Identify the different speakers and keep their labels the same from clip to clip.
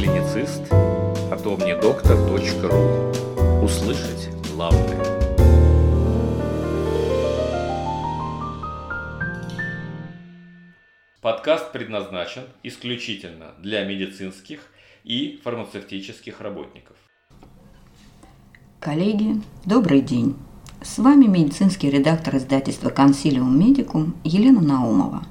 Speaker 1: клиницист атомнедоктор.ру Услышать главное. Подкаст предназначен исключительно для медицинских и фармацевтических работников.
Speaker 2: Коллеги, добрый день. С вами медицинский редактор издательства «Консилиум Медикум» Елена Наумова.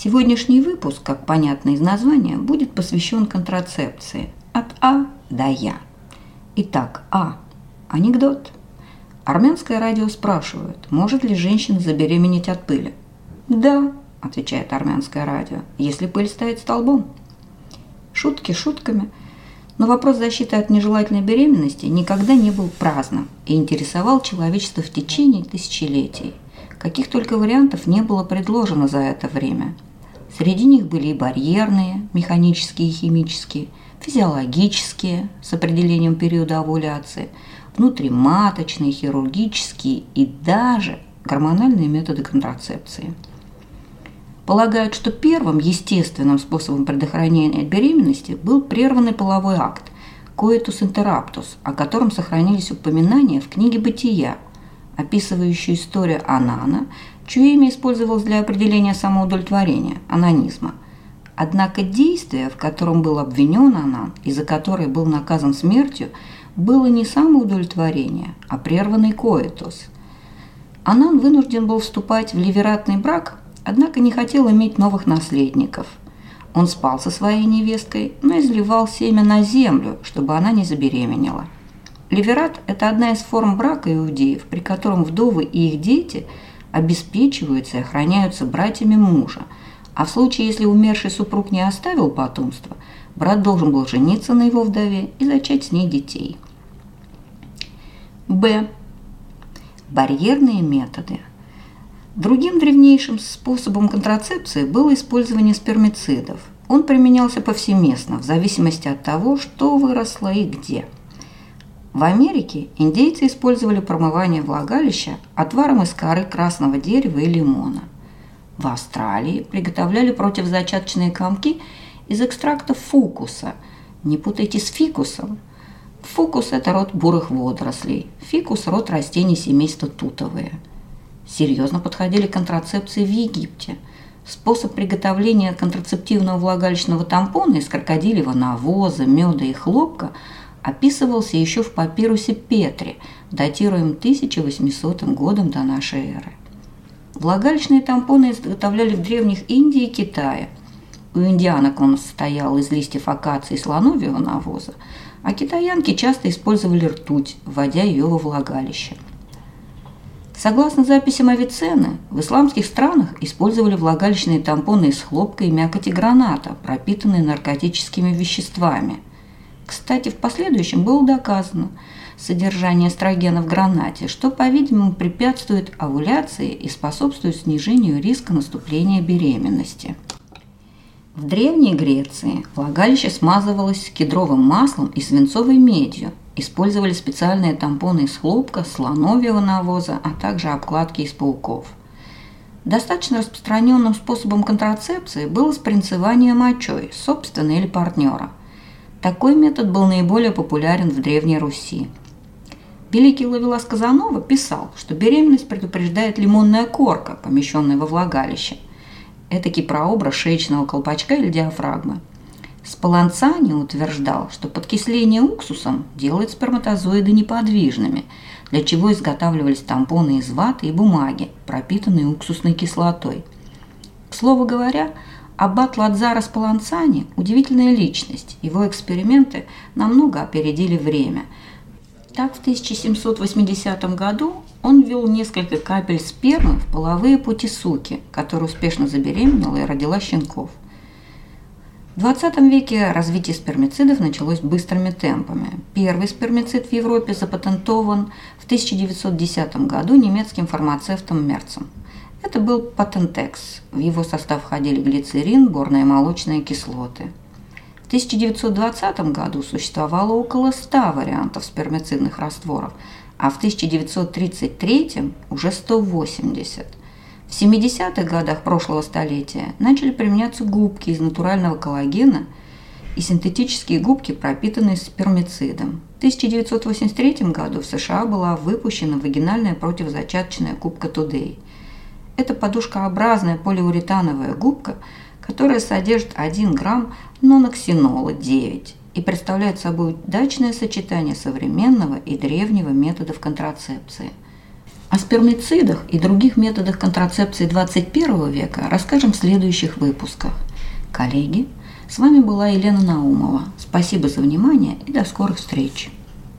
Speaker 2: Сегодняшний выпуск, как понятно из названия, будет посвящен контрацепции от А до Я. Итак, А. Анекдот. Армянское радио спрашивает, может ли женщина забеременеть от пыли. Да, отвечает армянское радио, если пыль стоит столбом. Шутки шутками, но вопрос защиты от нежелательной беременности никогда не был праздным и интересовал человечество в течение тысячелетий. Каких только вариантов не было предложено за это время – Среди них были и барьерные, механические и химические, физиологические, с определением периода овуляции, внутриматочные, хирургические и даже гормональные методы контрацепции. Полагают, что первым естественным способом предохранения от беременности был прерванный половой акт – коитус интераптус, о котором сохранились упоминания в книге «Бытия», описывающей историю Анана чье имя использовалось для определения самоудовлетворения, анонизма. Однако действие, в котором был обвинен Анан и за которое был наказан смертью, было не самоудовлетворение, а прерванный коэтус. Анан вынужден был вступать в ливератный брак, однако не хотел иметь новых наследников. Он спал со своей невесткой, но изливал семя на землю, чтобы она не забеременела. Ливерат – это одна из форм брака иудеев, при котором вдовы и их дети – обеспечиваются и охраняются братьями мужа, а в случае, если умерший супруг не оставил потомства, брат должен был жениться на его вдове и зачать с ней детей. Б. Барьерные методы. Другим древнейшим способом контрацепции было использование спермицидов. Он применялся повсеместно, в зависимости от того, что выросло и где – в Америке индейцы использовали промывание влагалища отваром из коры красного дерева и лимона. В Австралии приготовляли противозачаточные комки из экстракта фукуса. Не путайте с фикусом. Фукус – это род бурых водорослей, фикус – род растений семейства тутовые. Серьезно подходили к контрацепции в Египте. Способ приготовления контрацептивного влагалищного тампона из крокодилевого навоза, меда и хлопка – описывался еще в папирусе Петри, датируем 1800 годом до нашей эры. Влагалищные тампоны изготовляли в древних Индии и Китае. У индианок он состоял из листьев акации и слоновьего навоза, а китаянки часто использовали ртуть, вводя ее во влагалище. Согласно записям Авиценны, в исламских странах использовали влагалищные тампоны из хлопка и мякоти граната, пропитанные наркотическими веществами – кстати, в последующем было доказано содержание эстрогена в гранате, что, по-видимому, препятствует овуляции и способствует снижению риска наступления беременности. В Древней Греции влагалище смазывалось кедровым маслом и свинцовой медью. Использовали специальные тампоны из хлопка, слоновьего навоза, а также обкладки из пауков. Достаточно распространенным способом контрацепции было спринцевание мочой, собственной или партнера. Такой метод был наиболее популярен в Древней Руси. Великий Лавелас Казанова писал, что беременность предупреждает лимонная корка, помещенная во влагалище. Этакий прообраз шеечного колпачка или диафрагмы. Спаланцани утверждал, что подкисление уксусом делает сперматозоиды неподвижными, для чего изготавливались тампоны из ваты и бумаги, пропитанные уксусной кислотой. К слову говоря, Аббат Ладзара Спаланцани – удивительная личность. Его эксперименты намного опередили время. Так, в 1780 году он ввел несколько капель спермы в половые пути суки, которая успешно забеременела и родила щенков. В 20 веке развитие спермицидов началось быстрыми темпами. Первый спермицид в Европе запатентован в 1910 году немецким фармацевтом Мерцем – это был патентекс. В его состав входили глицерин, борные молочные кислоты. В 1920 году существовало около 100 вариантов спермицидных растворов, а в 1933 уже 180. В 70-х годах прошлого столетия начали применяться губки из натурального коллагена и синтетические губки, пропитанные спермицидом. В 1983 году в США была выпущена вагинальная противозачаточная губка Today. Это подушкообразная полиуретановая губка, которая содержит 1 грамм ноноксинола 9 и представляет собой удачное сочетание современного и древнего методов контрацепции. О спермицидах и других методах контрацепции 21 века расскажем в следующих выпусках. Коллеги, с вами была Елена Наумова. Спасибо за внимание и до скорых встреч.